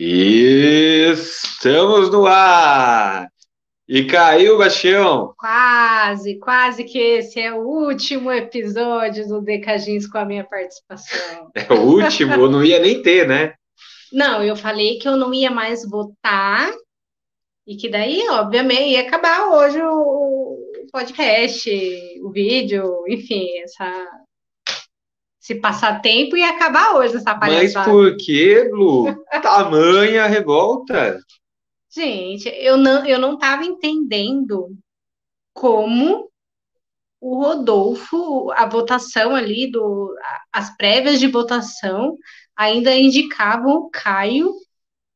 Estamos no ar! E caiu, Bastião? Quase, quase que esse é o último episódio do Decagins com a minha participação. É o último? eu não ia nem ter, né? Não, eu falei que eu não ia mais votar e que daí, obviamente, ia acabar hoje o podcast, o vídeo, enfim, essa se passar tempo e acabar hoje essa palhaçada. Mas por que, Lu? Tamanha revolta. Gente, eu não, eu não tava entendendo como o Rodolfo, a votação ali, do, as prévias de votação, ainda indicavam o Caio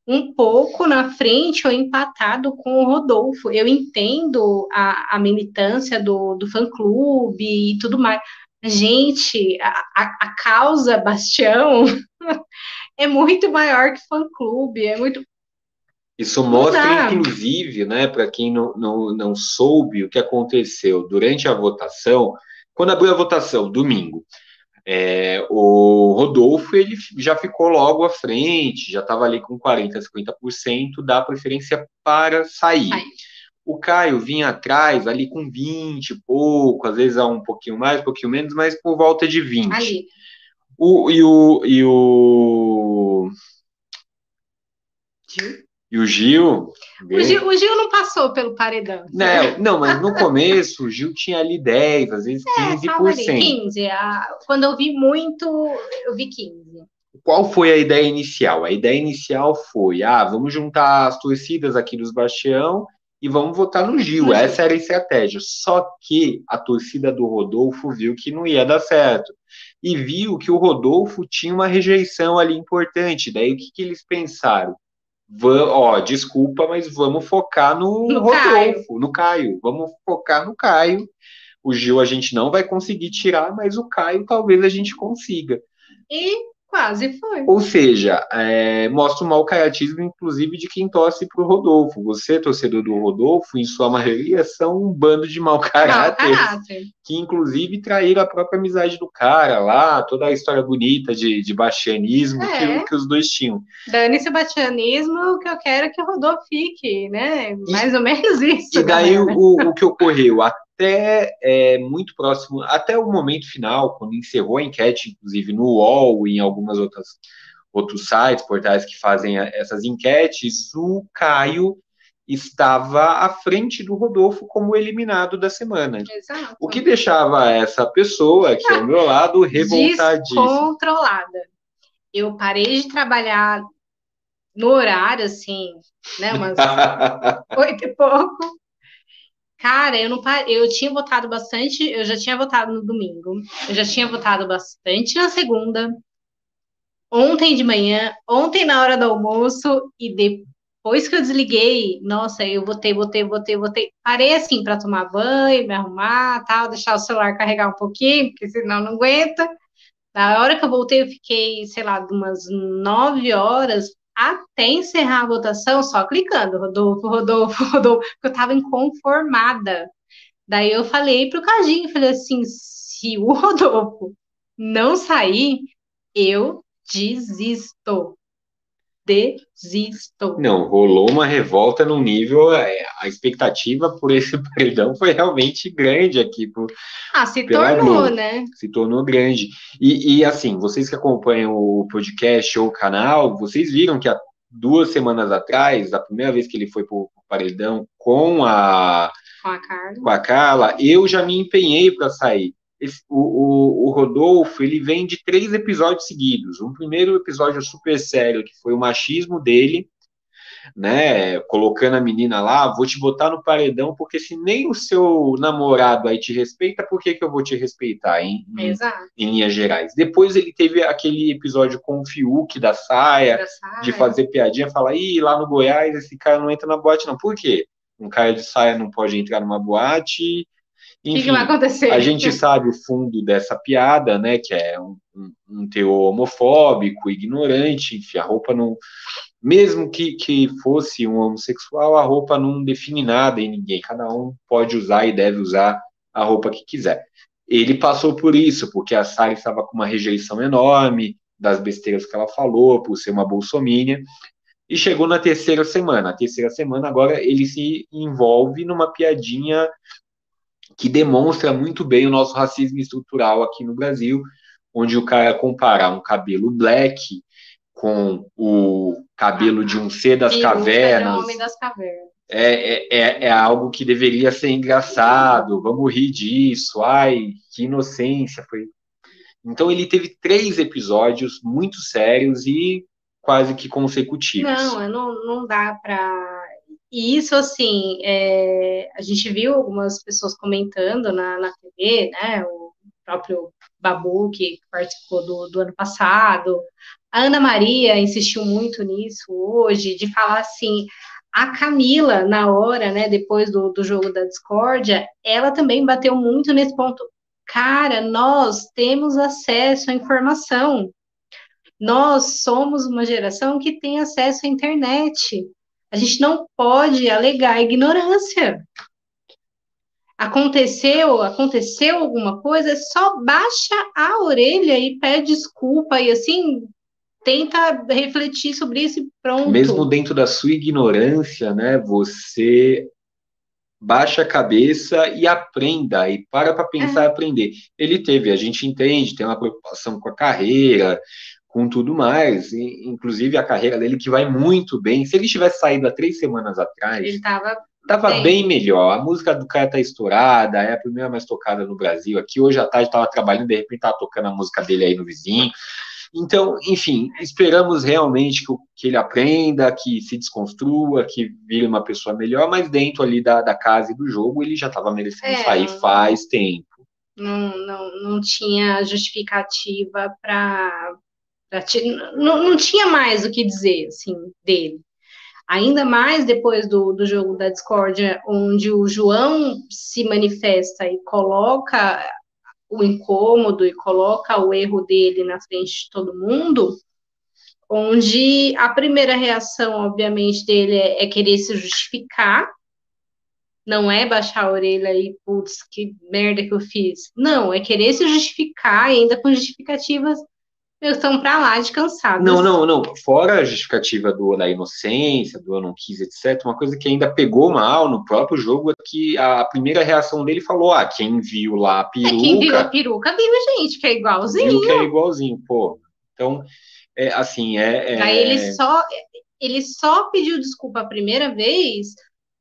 um pouco na frente ou empatado com o Rodolfo. Eu entendo a, a militância do, do fã-clube e tudo mais, Gente, a, a, causa Bastião é muito maior que fã-clube, é muito. Isso mostra, inclusive, né, para quem não, não, não soube o que aconteceu durante a votação, quando abriu a votação, domingo, é, o Rodolfo ele já ficou logo à frente, já estava ali com 40%, 50% da preferência para sair. Ai. O Caio vinha atrás, ali com 20 e pouco, às vezes um pouquinho mais, um pouquinho menos, mas por volta de 20. Ali. O, e o. E o... Gil? E o Gil, o Gil. O Gil não passou pelo paredão. Não, não, mas no começo o Gil tinha ali 10, às vezes 15%. É, 15. A, quando eu vi muito, eu vi 15. Qual foi a ideia inicial? A ideia inicial foi: ah, vamos juntar as torcidas aqui dos Bastião e vamos votar no Gil. Essa era a estratégia. Só que a torcida do Rodolfo viu que não ia dar certo. E viu que o Rodolfo tinha uma rejeição ali importante. Daí o que, que eles pensaram? Vam, ó, desculpa, mas vamos focar no, no Rodolfo, Caio. no Caio. Vamos focar no Caio. O Gil a gente não vai conseguir tirar, mas o Caio talvez a gente consiga. E Quase foi. Ou seja, é, mostra o mau caratismo, inclusive, de quem torce para o Rodolfo. Você, torcedor do Rodolfo, em sua maioria, são um bando de mau caráter, mau caráter. que, inclusive, traíram a própria amizade do cara lá, toda a história bonita de, de bastianismo é. que, que, os dois tinham. Dane-se o bastianismo, o que eu quero é que o Rodolfo fique, né? Mais e, ou menos isso. E daí, o, o que ocorreu? A até é, muito próximo, até o momento final, quando encerrou a enquete, inclusive no UOL e em algumas outras outros sites, portais que fazem essas enquetes, o Caio estava à frente do Rodolfo como eliminado da semana. Exato. O que deixava essa pessoa, que é ao meu lado, revoltadíssima. Descontrolada. Eu parei de trabalhar no horário, assim, né, umas oito e pouco, Cara, eu não eu tinha votado bastante, eu já tinha votado no domingo, eu já tinha votado bastante na segunda, ontem de manhã, ontem na hora do almoço e depois que eu desliguei, nossa, eu votei, votei, votei, votei. Parei assim para tomar banho, me arrumar, tal, deixar o celular carregar um pouquinho, porque senão não aguenta. Na hora que eu voltei, eu fiquei, sei lá, umas nove horas até encerrar a votação só clicando, Rodolfo, Rodolfo, Rodolfo, porque eu estava inconformada. Daí eu falei para o Cadinho, falei assim, se o Rodolfo não sair, eu desisto desisto. Não, rolou uma revolta num nível. É, a expectativa por esse perdão foi realmente grande aqui. Por, ah, se tornou, Globo. né? Se tornou grande. E, e, assim, vocês que acompanham o podcast ou o canal, vocês viram que há duas semanas atrás, a primeira vez que ele foi para o paredão com a. Com a Carla. Com a Carla, eu já me empenhei para sair. O, o, o, Rodolfo ele vem de três episódios seguidos. Um primeiro episódio super sério, que foi o machismo dele, né? Colocando a menina lá, vou te botar no paredão, porque se nem o seu namorado aí te respeita, por que, que eu vou te respeitar, em, em, em linhas gerais? Depois ele teve aquele episódio com o Fiuk da saia, da saia. de fazer piadinha, falar, ih, lá no Goiás esse cara não entra na boate, não. Por quê? Um cara de saia não pode entrar numa boate enfim, que, que vai acontecer? A gente sabe o fundo dessa piada, né? Que é um, um, um teor homofóbico, ignorante, enfim, a roupa não. Mesmo que, que fosse um homossexual, a roupa não define nada em ninguém. Cada um pode usar e deve usar a roupa que quiser. Ele passou por isso, porque a Sara estava com uma rejeição enorme das besteiras que ela falou, por ser uma bolsomínia. E chegou na terceira semana. A terceira semana, agora, ele se envolve numa piadinha que demonstra muito bem o nosso racismo estrutural aqui no Brasil, onde o cara compara um cabelo black com o cabelo de um ser das cavernas. Homem das cavernas. É, é, é, é, algo que deveria ser engraçado, vamos rir disso, ai, que inocência. Foi. Então ele teve três episódios muito sérios e quase que consecutivos. Não, não, não dá para. E isso, assim, é... a gente viu algumas pessoas comentando na, na TV, né? O próprio Babu, que participou do, do ano passado. A Ana Maria insistiu muito nisso hoje, de falar assim. A Camila, na hora, né, depois do, do jogo da discórdia, ela também bateu muito nesse ponto. Cara, nós temos acesso à informação. Nós somos uma geração que tem acesso à internet. A gente não pode alegar ignorância. Aconteceu, aconteceu alguma coisa, só baixa a orelha e pede desculpa e assim tenta refletir sobre isso e pronto. Mesmo dentro da sua ignorância, né, você baixa a cabeça e aprenda, e para para pensar é. e aprender. Ele teve, a gente entende, tem uma preocupação com a carreira, com tudo mais, e, inclusive a carreira dele que vai muito bem. Se ele tivesse saído há três semanas atrás, ele estava tava bem. bem. melhor. A música do cara tá estourada, é a primeira mais tocada no Brasil. Aqui hoje à tarde estava trabalhando, de repente estava tocando a música dele aí no vizinho. Então, enfim, esperamos realmente que, que, ele aprenda, que se desconstrua, que vire uma pessoa melhor, mas dentro ali da, da casa e do jogo ele já estava merecendo é, sair faz tempo. Não, não, não tinha justificativa para não, tinha mais o que dizer, assim, dele. Ainda mais depois do, do jogo da discórdia, onde o João se manifesta e coloca o incômodo e coloca o erro dele na frente de todo mundo, onde a primeira reação, obviamente, dele é, é querer se justificar, não é baixar a orelha e, putz, que merda que eu fiz. Não, é querer se justificar, ainda com justificativas estão para lá de cansados. Não, não, não. Fora a justificativa do, da inocência, do eu não quis, etc., uma coisa que ainda pegou mal no próprio jogo é que a primeira reação dele falou: ah, quem viu lá a peruca. É, quem viu a peruca viu, gente, que é igualzinho. Viu que é igualzinho, pô. Então, é, assim, é. é... Aí ele só, ele só pediu desculpa a primeira vez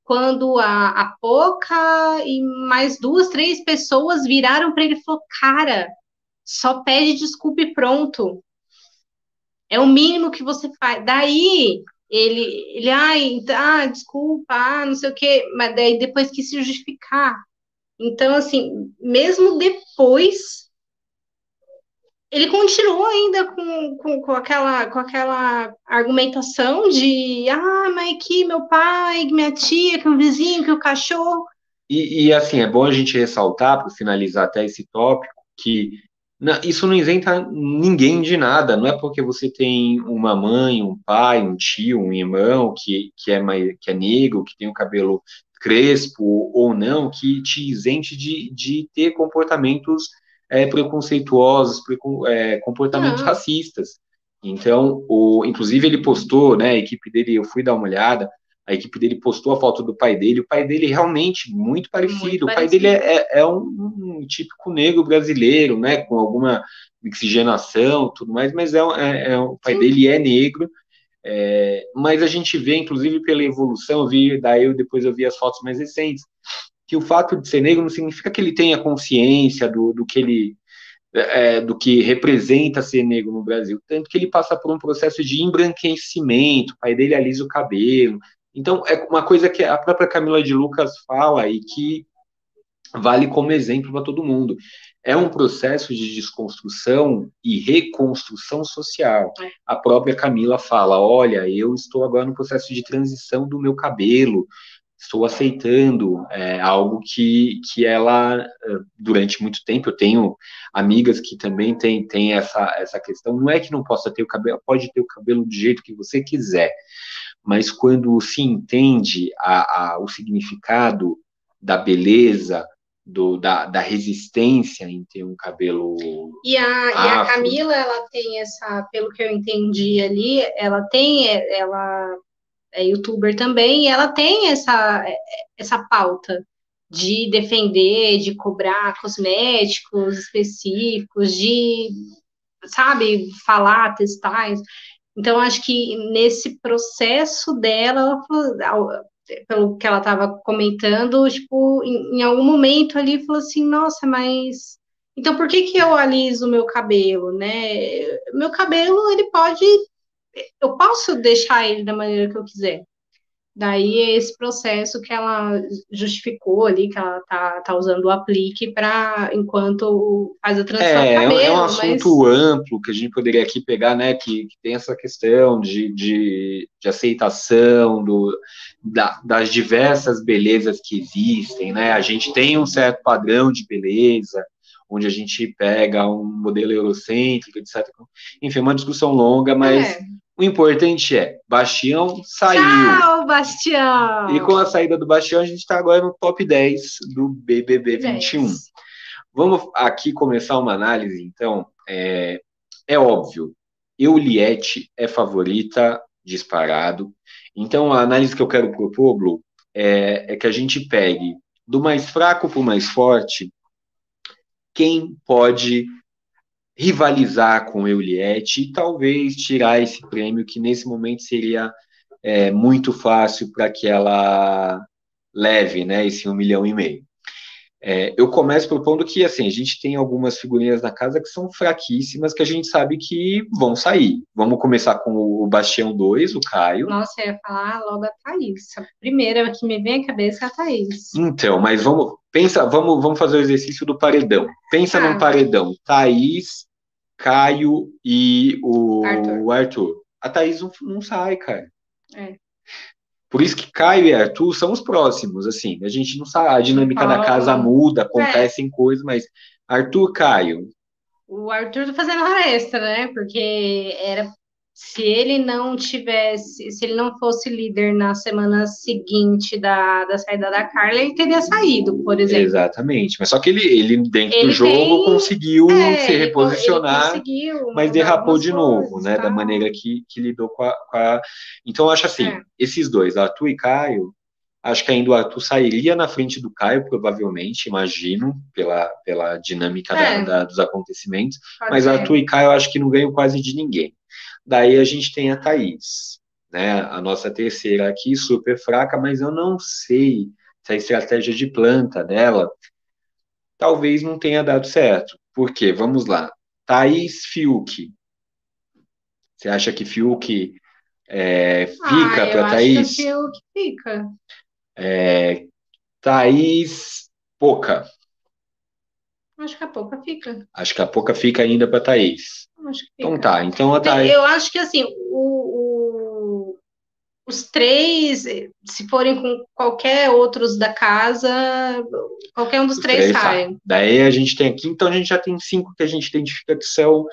quando a, a Poca e mais duas, três pessoas viraram para ele e falou: cara só pede desculpa e pronto. É o mínimo que você faz. Daí ele, ele, ai, ah, desculpa, ah, não sei o quê, mas daí depois quis se justificar. Então, assim, mesmo depois, ele continuou ainda com, com, com, aquela, com aquela argumentação de, ah, mas que meu pai, que minha tia, que o vizinho, que o cachorro. E, e assim, é bom a gente ressaltar, para finalizar até esse tópico, que isso não isenta ninguém de nada. Não é porque você tem uma mãe, um pai, um tio, um irmão que, que, é, que é negro, que tem o cabelo crespo ou não, que te isente de, de ter comportamentos é, preconceituosos, precon, é, comportamentos racistas. Então, o, inclusive ele postou, né, a equipe dele, eu fui dar uma olhada, a equipe dele postou a foto do pai dele, o pai dele realmente muito parecido, muito o pai parecido. dele é, é, é um, um, típico negro brasileiro, né, com alguma oxigenação tudo mais, mas é, é, é o pai Sim. dele é negro, é, mas a gente vê, inclusive pela evolução, eu vi, daí eu, depois eu vi as fotos mais recentes, que o fato de ser negro não significa que ele tenha consciência do, do que ele é, do que representa ser negro no Brasil, tanto que ele passa por um processo de embranquecimento, o pai dele alisa o cabelo, então, é uma coisa que a própria Camila de Lucas fala e que vale como exemplo para todo mundo. É um processo de desconstrução e reconstrução social. É. A própria Camila fala: olha, eu estou agora no processo de transição do meu cabelo, estou aceitando é, algo que, que ela, eh, durante muito tempo, eu tenho amigas que também têm, têm essa, essa questão. Não é que não possa ter o cabelo, pode ter o cabelo do jeito que você quiser mas quando se entende a, a, o significado da beleza, do, da, da resistência em ter um cabelo. E a, e a Camila, ela tem essa, pelo que eu entendi ali, ela tem, ela é youtuber também, e ela tem essa, essa pauta de defender, de cobrar cosméticos específicos, de, sabe, falar, testar. Então, acho que nesse processo dela, pelo que ela estava comentando, tipo, em, em, algum momento ali falou assim, nossa, mas então por que que eu aliso o meu cabelo, né? Meu cabelo, ele pode, eu posso deixar ele da maneira que eu quiser. Daí é esse processo que ela justificou ali, que ela tá, tá usando o aplique para enquanto faz a transição é, cabelo, é um assunto mas... amplo que a gente poderia aqui pegar, né? Que, que tem essa questão de, de, de aceitação do, da, das diversas belezas que existem, né? A gente tem um certo padrão de beleza, onde a gente pega um modelo eurocêntrico, etc. Enfim, uma discussão longa, mas é. O importante é, Bastião saiu. Tchau, Bastião! E com a saída do Bastião, a gente está agora no top 10 do BBB 21. 10. Vamos aqui começar uma análise, então. É, é óbvio, Euliette é favorita, disparado. Então, a análise que eu quero propor, Blue, é, é que a gente pegue do mais fraco para o mais forte quem pode rivalizar com o Euliette e talvez tirar esse prêmio que nesse momento seria é, muito fácil para que ela leve né, esse um milhão e meio. É, eu começo propondo que assim, a gente tem algumas figurinhas na casa que são fraquíssimas, que a gente sabe que vão sair. Vamos começar com o Bastião 2, o Caio. Nossa, eu ia falar logo a Thaís. A primeira que me vem à cabeça é a Thaís. Então, mas vamos, pensa, vamos, vamos fazer o exercício do paredão. Pensa ah. num paredão. Thaís, Caio e o Arthur. O Arthur. A Thaís não, não sai, cara. É. Por isso que Caio e Arthur são os próximos, assim. A gente não sabe, a dinâmica oh. da casa muda, acontecem é. coisas, mas Arthur, Caio. O Arthur tá fazendo hora extra, né? Porque era se ele não tivesse, se ele não fosse líder na semana seguinte da, da saída da Carla, ele teria saído, por exemplo. Exatamente, mas só que ele, ele dentro ele do jogo tem, conseguiu é, se reposicionar, mas derrapou de novo, coisas, né? Tá? Da maneira que, que lidou com a, com a... Então, eu acho assim, é. esses dois, Arthur e Caio, acho que ainda o Arthur sairia na frente do Caio, provavelmente, imagino, pela, pela dinâmica é. da, da, dos acontecimentos, Pode mas ser. Arthur e Caio acho que não ganham quase de ninguém. Daí a gente tem a Thaís, né? A nossa terceira aqui, super fraca, mas eu não sei se a estratégia de planta dela talvez não tenha dado certo. Por quê? Vamos lá. Thaís Fiuk. Você acha que Fiuk é, fica ah, para Thaís? Que Fiuk fica. É, Thaís Poca. Acho que a Poca fica. Acho que a Poca fica ainda para Thaís. Então tá, então a Thaís... Eu acho que assim, o, o, os três, se forem com qualquer outros da casa, qualquer um dos três, três sai. Daí a gente tem aqui, então a gente já tem cinco que a gente identifica que são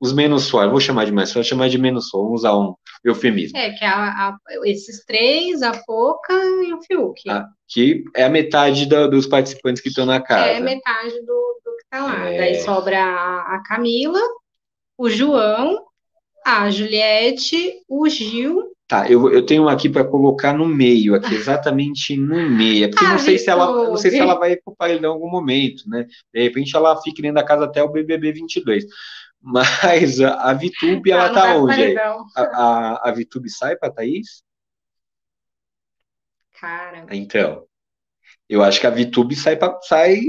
os menos fortes. Vou chamar de mais vou chamar de menos forte, vamos usar um eufemismo. É, que é a, a, esses três, a Poca e o Fiuk. Que é a metade da, dos participantes que estão na casa. É metade do que tá lá. É... Daí sobra a, a Camila, o João, a Juliette, o Gil. Tá, eu, eu tenho aqui para colocar no meio, aqui exatamente no meio, porque ah, não sei se ela não sei se ela vai para o em algum momento, né? De repente ela fica dentro da casa até o BBB 22. Mas a, a Vitube, ela tá onde? A, a, a Vitube sai para Thaís? Cara. Então, eu acho que a Vitube sai para sai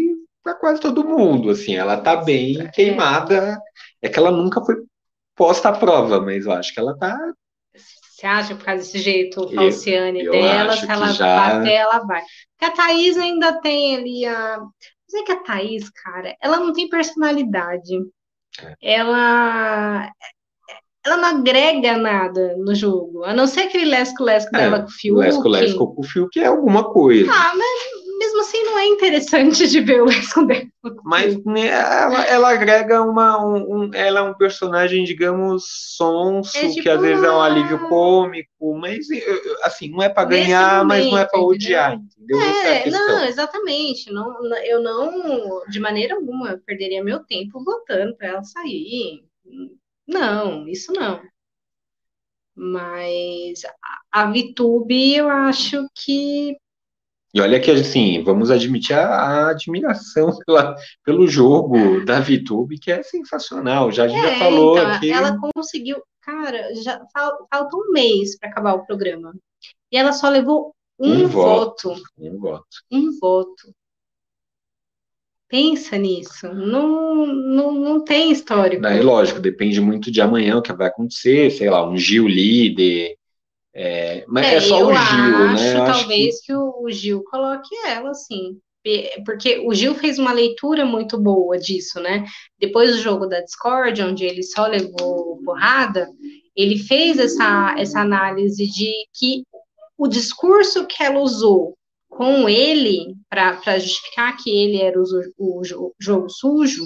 para quase todo mundo, assim, ela tá bem é. queimada. É que ela nunca foi posta à prova, mas eu acho que ela tá. Você acha por causa desse jeito falciane eu, eu dela, se ela já... bater, ela vai. Porque a Thaís ainda tem ali a. Mas é que a Thaís, cara, ela não tem personalidade. É. Ela. Ela não agrega nada no jogo, a não ser aquele lesco-lesco é, dela com o Fiuk. Lesco-lesco com o Fiuk é alguma coisa. Ah, mas mesmo assim não é interessante de ver o esconder. Mas né, ela, ela agrega uma. Um, um, ela é um personagem, digamos, sonso, é tipo que às vezes é um alívio cômico, mas assim, não é para ganhar, momento, mas não é para odiar, entendeu? É, é não, exatamente. Não, eu não, de maneira alguma, perderia meu tempo votando para ela sair. Não, isso não. Mas a, a VTube, eu acho que e olha que, assim, vamos admitir a, a admiração pela, pelo jogo da VTube, que é sensacional. Já a gente é, já falou então, aqui. Ela conseguiu, cara, já falta um mês para acabar o programa. E ela só levou um, um voto. voto. Um voto. Um voto. Pensa nisso. Não, não, não tem histórico. É lógico, depende muito de amanhã o que vai acontecer, sei lá, um Gil líder é, mas é, é só o Gil, acho, né? Eu talvez que... que o Gil coloque ela, assim. Porque o Gil fez uma leitura muito boa disso, né? Depois do jogo da Discord, onde ele só levou porrada, ele fez essa, essa análise de que o discurso que ela usou com ele, para justificar que ele era o, o, o jogo sujo,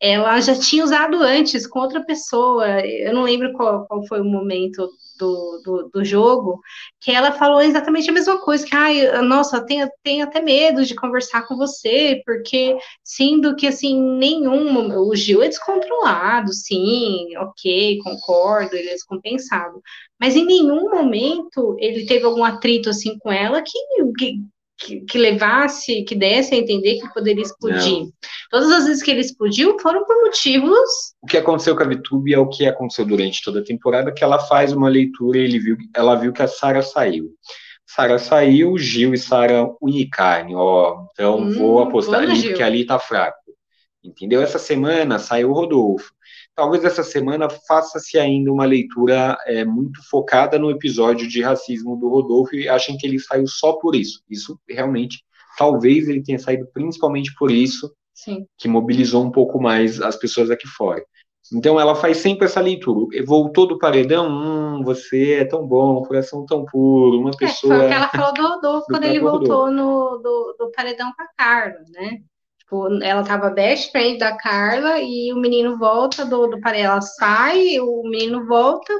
ela já tinha usado antes com outra pessoa. Eu não lembro qual, qual foi o momento do, do, do, jogo, que ela falou exatamente a mesma coisa, que, ai, nossa, tenho, tenho até medo de conversar com você, porque sendo que, assim, nenhum, o Gil é descontrolado, sim, ok, concordo, ele é descompensado, mas em nenhum momento ele teve algum atrito, assim, com ela que, que que, que, levasse, que desse a entender que poderia explodir. Não. Todas as vezes que ele explodiu foram por motivos. O que aconteceu com a VTube é o que aconteceu durante toda a temporada, que ela faz uma leitura e ele viu, ela viu que a Sara saiu. Sara saiu, Gil e Sara unicarne, ó. Então hum, vou apostar ali, porque ali tá fraco. Entendeu? Essa semana saiu o Rodolfo talvez essa semana faça-se ainda uma leitura é, muito focada no episódio de racismo do Rodolfo e achem que ele saiu só por isso. Isso realmente, talvez ele tenha saído principalmente por isso, Sim. que mobilizou um pouco mais as pessoas aqui fora. Então ela faz sempre essa leitura. Voltou do paredão, hum, você é tão bom, coração tão puro, uma pessoa. É, foi o que ela falou do Rodolfo quando ele voltou no, do, do paredão com a Carla, né? Tipo, ela tava best friend da Carla e o menino volta do, do parede, ela sai, o menino volta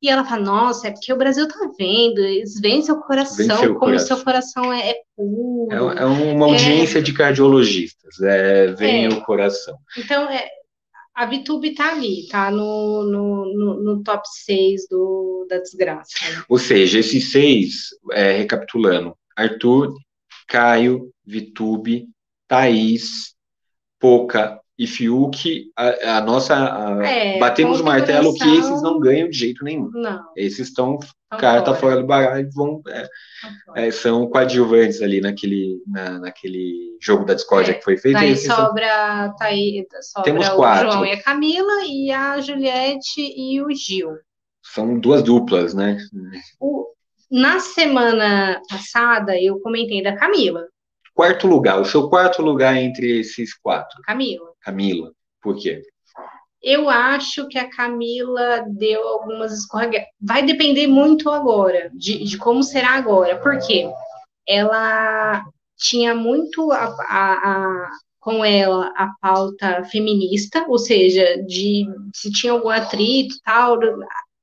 e ela fala, nossa, é porque o Brasil tá vendo, eles veem seu coração, como coração. seu coração é, é puro. É, é uma audiência é... de cardiologistas, é, vem é. o coração. Então, é, a VTube tá ali, tá no, no, no, no top 6 do, da desgraça. Ou seja, esses seis, é, recapitulando, Arthur, Caio, VTube, Thaís, Poca e Fiuk, a, a nossa. A, é, batemos o martelo que esses não ganham de jeito nenhum. Não. Esses estão. Carta fora. fora do baralho vão. É, é, são coadjuvantes ali naquele, na, naquele jogo da discórdia é, que foi feito. Daí sobra, são... Thaís, sobra Temos o quatro. João e a Camila, e a Juliette e o Gil. São duas duplas, né? O, na semana passada, eu comentei da Camila. Quarto lugar, o seu quarto lugar entre esses quatro? Camila. Camila. Por quê? Eu acho que a Camila deu algumas escorregadas. Vai depender muito agora, de, de como será agora. Por quê? Ela tinha muito a, a, a, com ela a pauta feminista, ou seja, de se tinha algum atrito tal,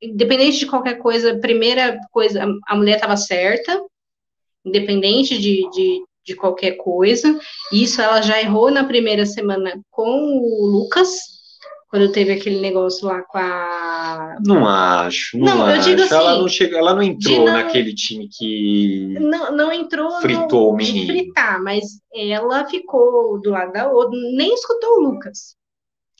independente de qualquer coisa, primeira coisa, a mulher estava certa, independente de, de, de qualquer coisa. Isso ela já errou na primeira semana com o Lucas, quando teve aquele negócio lá com a. Não acho, não, não acho. Eu digo assim, ela não chegou, ela não entrou não, naquele time que. Não, não entrou fritou no. De fritar, mas ela ficou do lado da outra, nem escutou o Lucas.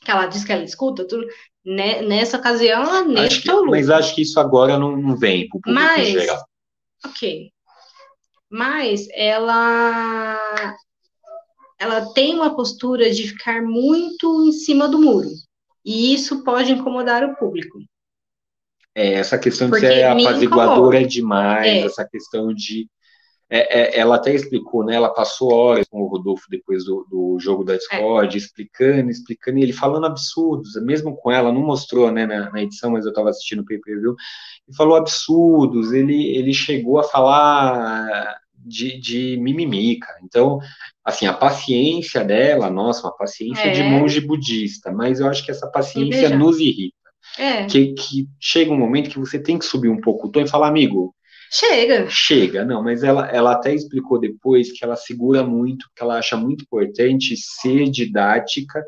Que ela disse que ela escuta tudo. Né, nessa ocasião, ela nem acho escutou que, o Lucas. Mas acho que isso agora não, não vem para o público mas, em geral. Ok mas ela ela tem uma postura de ficar muito em cima do muro. E isso pode incomodar o público. É, essa questão de ser apaziguadora é demais, é. essa questão de. É, é, ela até explicou, né? Ela passou horas com o Rodolfo depois do, do jogo da Discord, é. explicando, explicando, e ele falando absurdos, mesmo com ela, não mostrou né, na, na edição, mas eu estava assistindo o pay per view, e falou absurdos, ele, ele chegou a falar de, de mimimica. Então, assim, a paciência dela, nossa, uma paciência é. de monge budista, mas eu acho que essa paciência nos irrita. É. Que, que chega um momento que você tem que subir um pouco o tom e falar, amigo, Chega. Chega, não, mas ela, ela até explicou depois que ela segura muito, que ela acha muito importante ser didática,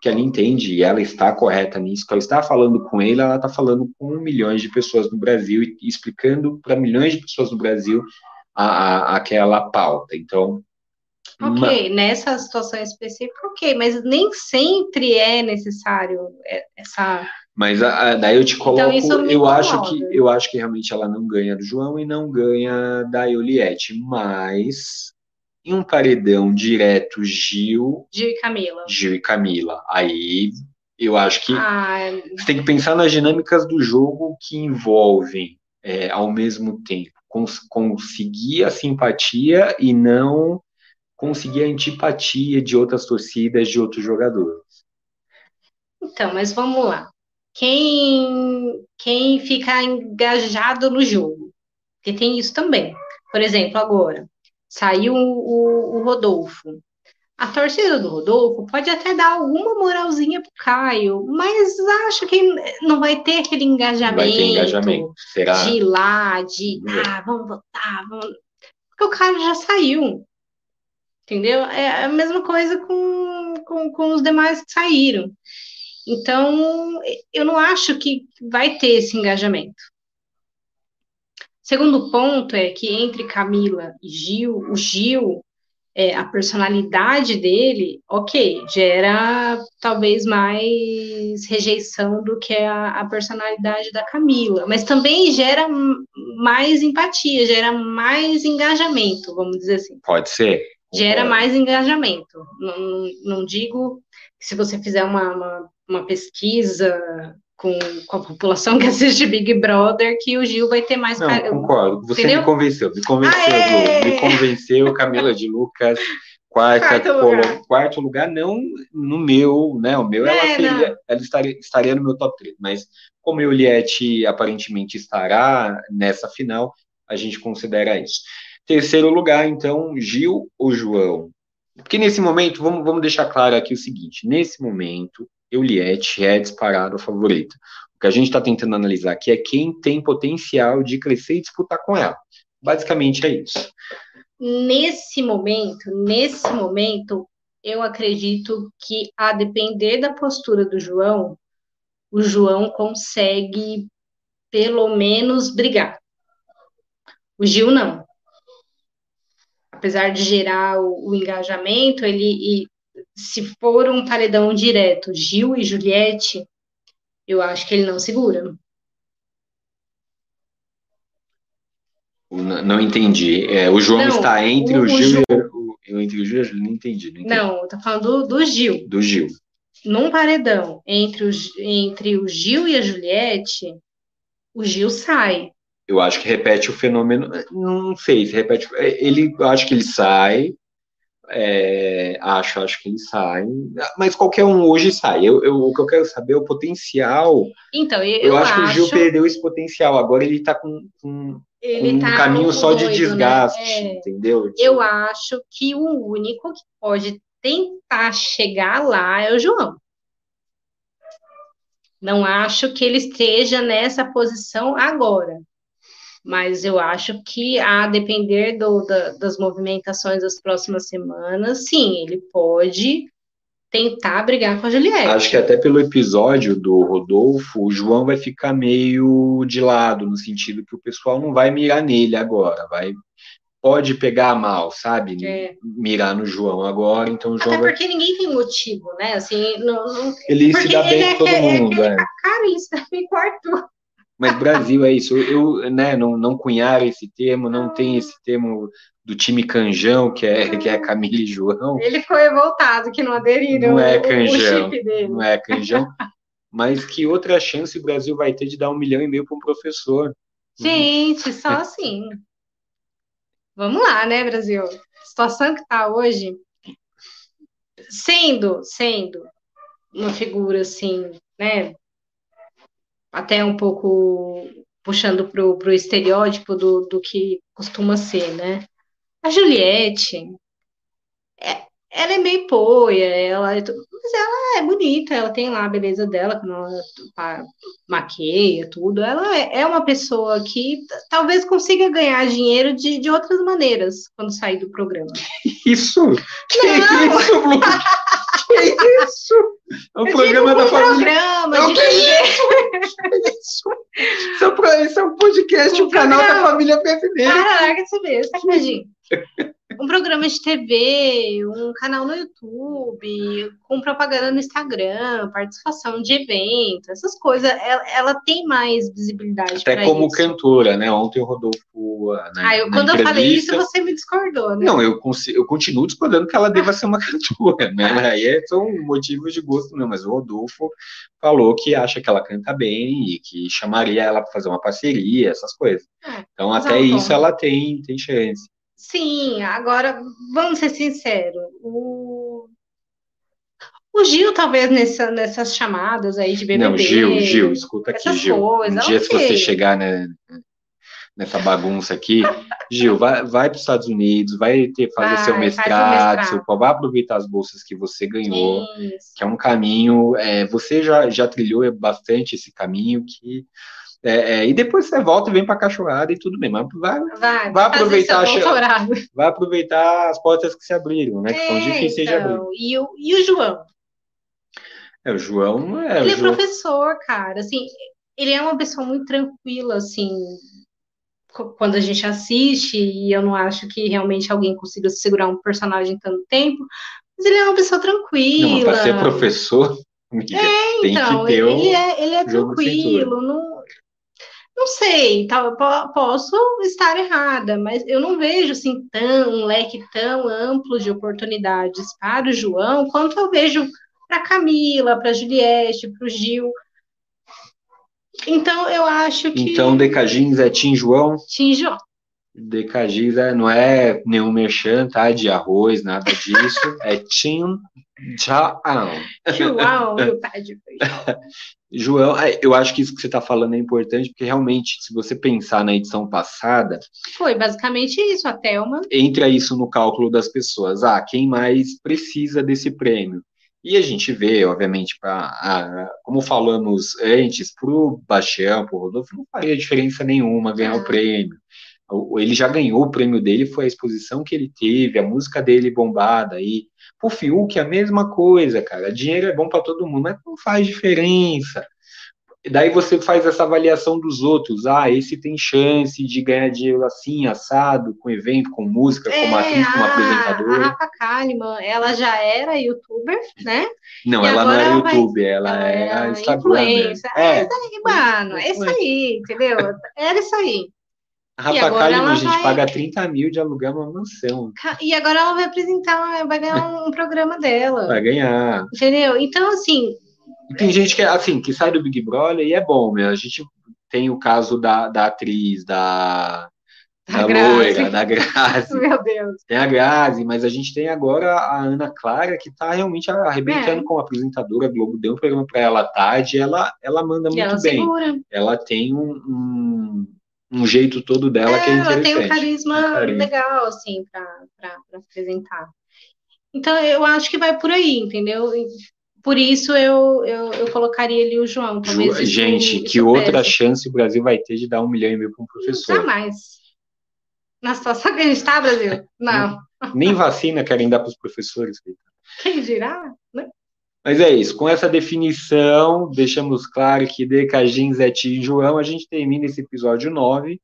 que ela entende e ela está correta nisso, que ela está falando com ele, ela está falando com milhões de pessoas no Brasil e explicando para milhões de pessoas no Brasil a, a, aquela pauta. Então. Ok, uma... nessa situação específica, ok, mas nem sempre é necessário é, essa mas a, a, daí eu te então, coloco, então, eu acho que eu acho que realmente ela não ganha do João e não ganha da Ioliette, mas em um paredão direto Gil, Gil e Camila. Gil e Camila. Aí eu acho que você tem que pensar nas dinâmicas do jogo que envolvem é, ao mesmo tempo cons conseguir a simpatia e não conseguir a antipatia de outras torcidas, de outros jogadores. Então, mas vamos lá quem, quem fica engajado no jogo. Porque tem isso também. Por exemplo, agora, saiu o, o Rodolfo. A torcida do Rodolfo pode até dar alguma moralzinha pro Caio, mas acho que não vai ter aquele engajamento, vai ter engajamento. Será? de ir lá, de ah, vamos votar, vamos... porque o Caio já saiu. Entendeu? É a mesma coisa com, com, com os demais que saíram. Então, eu não acho que vai ter esse engajamento. Segundo ponto é que entre Camila e Gil, o Gil, é, a personalidade dele, ok, gera talvez mais rejeição do que a, a personalidade da Camila, mas também gera mais empatia, gera mais engajamento, vamos dizer assim. Pode ser. Gera mais engajamento. Não, não digo que se você fizer uma, uma uma pesquisa com, com, a população que assiste Big Brother que o Gil vai ter mais. Não, concordo. Você Entendeu? me convenceu, me convenceu, Lu, me convenceu, Camila de Lucas. Quarta, quarto, lugar. quarto lugar, não no meu, né? O meu, é, ela, seria, ela estaria, estaria no meu top 3, mas como o Juliette aparentemente estará nessa final, a gente considera isso. Terceiro lugar, então, Gil ou João? Porque nesse momento, vamos, vamos deixar claro aqui o seguinte: nesse momento, Euliette é disparado a favorita. O que a gente está tentando analisar aqui é quem tem potencial de crescer e disputar com ela. Basicamente é isso. Nesse momento, nesse momento, eu acredito que, a depender da postura do João, o João consegue pelo menos brigar. O Gil não. Apesar de gerar o, o engajamento, ele se for um paredão direto, Gil e Juliette, eu acho que ele não segura. Não, não entendi. É, o João não, está entre o, o Gil e o, entre o Gil a Juliette, não entendi. Não, entendi. não tô falando do, do Gil. Do Gil. Num paredão entre o, entre o Gil e a Juliette, o Gil sai. Eu acho que repete o fenômeno. Não sei se repete. Ele, eu acho que ele sai é, acho, acho que eles saem. Mas qualquer um hoje sai. Eu, eu, o que eu quero saber é o potencial. Então, eu, eu acho, acho, que o Gil perdeu esse potencial. Agora ele está com, com, tá um caminho só de né? desgaste, né? é, entendeu? Eu acho que o único que pode tentar chegar lá é o João. Não acho que ele esteja nessa posição agora mas eu acho que, a depender do, da, das movimentações das próximas semanas, sim, ele pode tentar brigar com a Juliette. Acho que até pelo episódio do Rodolfo, o João vai ficar meio de lado, no sentido que o pessoal não vai mirar nele agora, vai pode pegar mal, sabe? É. Mirar no João agora, então o João. Até porque vai... ninguém tem motivo, né? Assim, não, não... Ele se dá bem com todo é, mundo. É, é. Cara, ele se dá bem com o Arthur. Mas Brasil é isso. Eu né, não, não cunharam esse termo, não tem esse termo do time canjão, que é, que é Camila e João. Ele ficou revoltado que não aderiram não é canjão, Não é canjão. Mas que outra chance o Brasil vai ter de dar um milhão e meio para um professor? Gente, só assim. Vamos lá, né, Brasil? A situação que está hoje, sendo, sendo uma figura assim, né, até um pouco puxando para o estereótipo do, do que costuma ser, né? A Juliette, é, ela é meio poia, ela, é mas ela é bonita, ela tem lá a beleza dela, quando ela maqueia, tudo. Ela é, é uma pessoa que talvez consiga ganhar dinheiro de, de outras maneiras quando sair do programa. Isso? Que Não. isso? Que isso? É um programa da família. Programa Não, de... que isso? Isso? Esse é um podcast, um, um canal da família brasileira. Caraca, você vê, sacadinho um programa de TV, um canal no YouTube, com propaganda no Instagram, participação de evento, essas coisas, ela, ela tem mais visibilidade. Até como isso. cantora, né? Ontem o Rodolfo. Na, ah, eu, quando eu falei isso, você me discordou, né? Não, eu, eu continuo discordando que ela deva ser uma cantora, né? Aí é, são motivos de gosto, não, mas o Rodolfo falou que acha que ela canta bem e que chamaria ela para fazer uma parceria, essas coisas. É, então, até isso ela tem, tem chance. Sim, agora, vamos ser sinceros, o, o Gil, talvez, nessa, nessas chamadas aí de BBB... Não, Gil, Gil, escuta aqui, Gil. Coisas, um dia, se você chegar né, nessa bagunça aqui, Gil, vai, vai para os Estados Unidos, vai ter, fazer vai, seu mestrado, mestrado. Seu, vai aproveitar as bolsas que você ganhou, Isso. que é um caminho, é, você já, já trilhou bastante esse caminho que é, é, e depois você volta e vem para a cachoeirada e tudo bem, mas vai, vai, vai aproveitar vai aproveitar as portas que se abriram, né? Que são é, difíceis então, de abrir. E o, e o João? É, o João é. Ele é João... professor, cara. Assim, ele é uma pessoa muito tranquila, assim. Quando a gente assiste, e eu não acho que realmente alguém consiga segurar um personagem tanto tempo, mas ele é uma pessoa tranquila. Para ser professor, é, tem então, que ter ele, é, ele é tranquilo, não, não sei, tá, posso estar errada, mas eu não vejo assim tão, um leque tão amplo de oportunidades para o João quanto eu vejo para Camila, para Juliette, para o Gil. Então eu acho que. Então Decagins é Tim João? Tim João. Decagins é, não é nenhum merchan, tá? De arroz, nada disso. é Tim João. João, meu pai de João, é, eu acho que isso que você está falando é importante, porque realmente, se você pensar na edição passada. Foi basicamente isso, a Thelma. Entra isso no cálculo das pessoas. Ah, quem mais precisa desse prêmio? E a gente vê, obviamente, pra, como falamos antes, para o Bastião, para o Rodolfo, não faria diferença nenhuma ganhar ah. o prêmio. Ele já ganhou o prêmio dele, foi a exposição que ele teve, a música dele bombada aí. Pro Fiuk, a mesma coisa, cara. Dinheiro é bom para todo mundo, mas não faz diferença. Daí você faz essa avaliação dos outros. Ah, esse tem chance de ganhar dinheiro assim, assado, com evento, com música, é, como atriz, como apresentadora. A Rafa Kalimann, ela já era youtuber, né? Não, e ela não era youtuber, ela, ela era Instagram. É, é, mano, é isso aí, entendeu? Era isso aí. A Rafa Kalimann, gente, vai... paga 30 mil de alugar uma mansão. E agora ela vai apresentar, vai ganhar um programa dela. Vai ganhar. Entendeu? Então, assim. Tem gente que, assim, que sai do Big Brother e é bom, meu. A gente tem o caso da, da atriz, da, da, da loira, da Grazi. Meu Deus. Tem a Grazi, mas a gente tem agora a Ana Clara, que tá realmente arrebentando é. como apresentadora. A Globo deu um programa para ela tarde, ela, ela manda e muito ela bem. Segura. Ela tem um, um um jeito todo dela é, que é interessante. Ela tem um carisma, um carisma. legal, assim, para apresentar. Então, eu acho que vai por aí, entendeu? Por isso eu, eu, eu colocaria ali o João. Ju, gente, que outra chance o Brasil vai ter de dar um milhão e meio para um professor? Jamais. Na situação que a gente está, Brasil? Não. Nem vacina querem dar para os professores. Quem dirá? Né? Mas é isso, com essa definição, deixamos claro que Decagin, Zete e João, a gente termina esse episódio 9,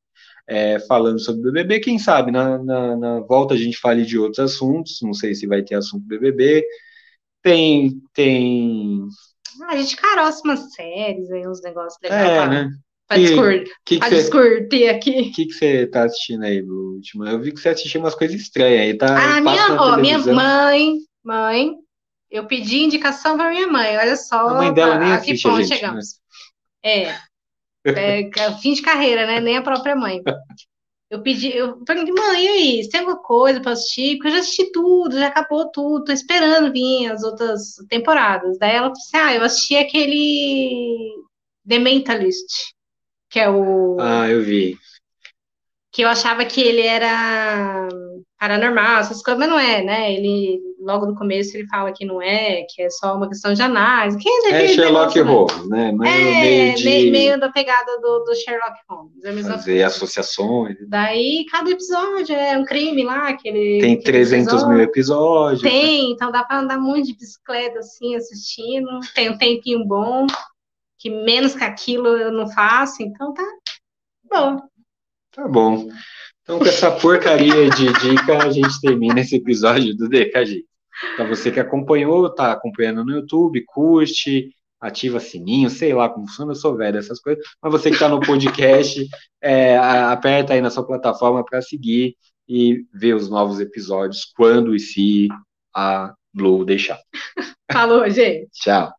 é, falando sobre o BBB. Quem sabe na, na, na, volta a gente fale de outros assuntos, não sei se vai ter assunto BBB. Tem. tem... Ah, a gente caroça umas séries aí, uns negócios legais. É, pra, né? Pra, que, discurtir, que que discutir aqui. O que, você tá assistindo aí último? Eu vi que você assistiu umas coisas estranhas aí, tá? Ah, minha, ó, minha mãe, mãe, eu pedi indicação para minha mãe, olha só. A mãe dela nem assiste a gente, chegamos. Né? É, é, é, fim de carreira, né? Nem a própria mãe. Eu pedi, eu perguntei, mãe, e aí, você tem alguma coisa para assistir? Porque eu já assisti tudo, já acabou tudo, tô esperando vir as outras temporadas. Daí ela disse, ah, eu assisti aquele The Mentalist, que é o. Ah, eu vi. Que eu achava que ele era paranormal, essas coisas, mas não é, né? Ele, logo no começo, ele fala que não é, que é só uma questão de análise. Quem é, é Sherlock Holmes, né? Meio, é, meio, de... meio, meio, da pegada do, do Sherlock Holmes. É fazer coisa. associações. Daí, cada episódio é um crime lá, que ele... Tem 300 episódio. mil episódios. Tem, então dá para andar muito de bicicleta, assim, assistindo. Tem um tempinho bom, que menos que aquilo eu não faço, então tá bom. Tá bom. Então, com essa porcaria de dica, a gente termina esse episódio do DKG. Então, você que acompanhou, tá acompanhando no YouTube, curte, ativa sininho, sei lá como funciona, eu sou velho essas coisas, mas você que está no podcast, é, aperta aí na sua plataforma para seguir e ver os novos episódios quando e se a Blue deixar. Falou, gente. Tchau.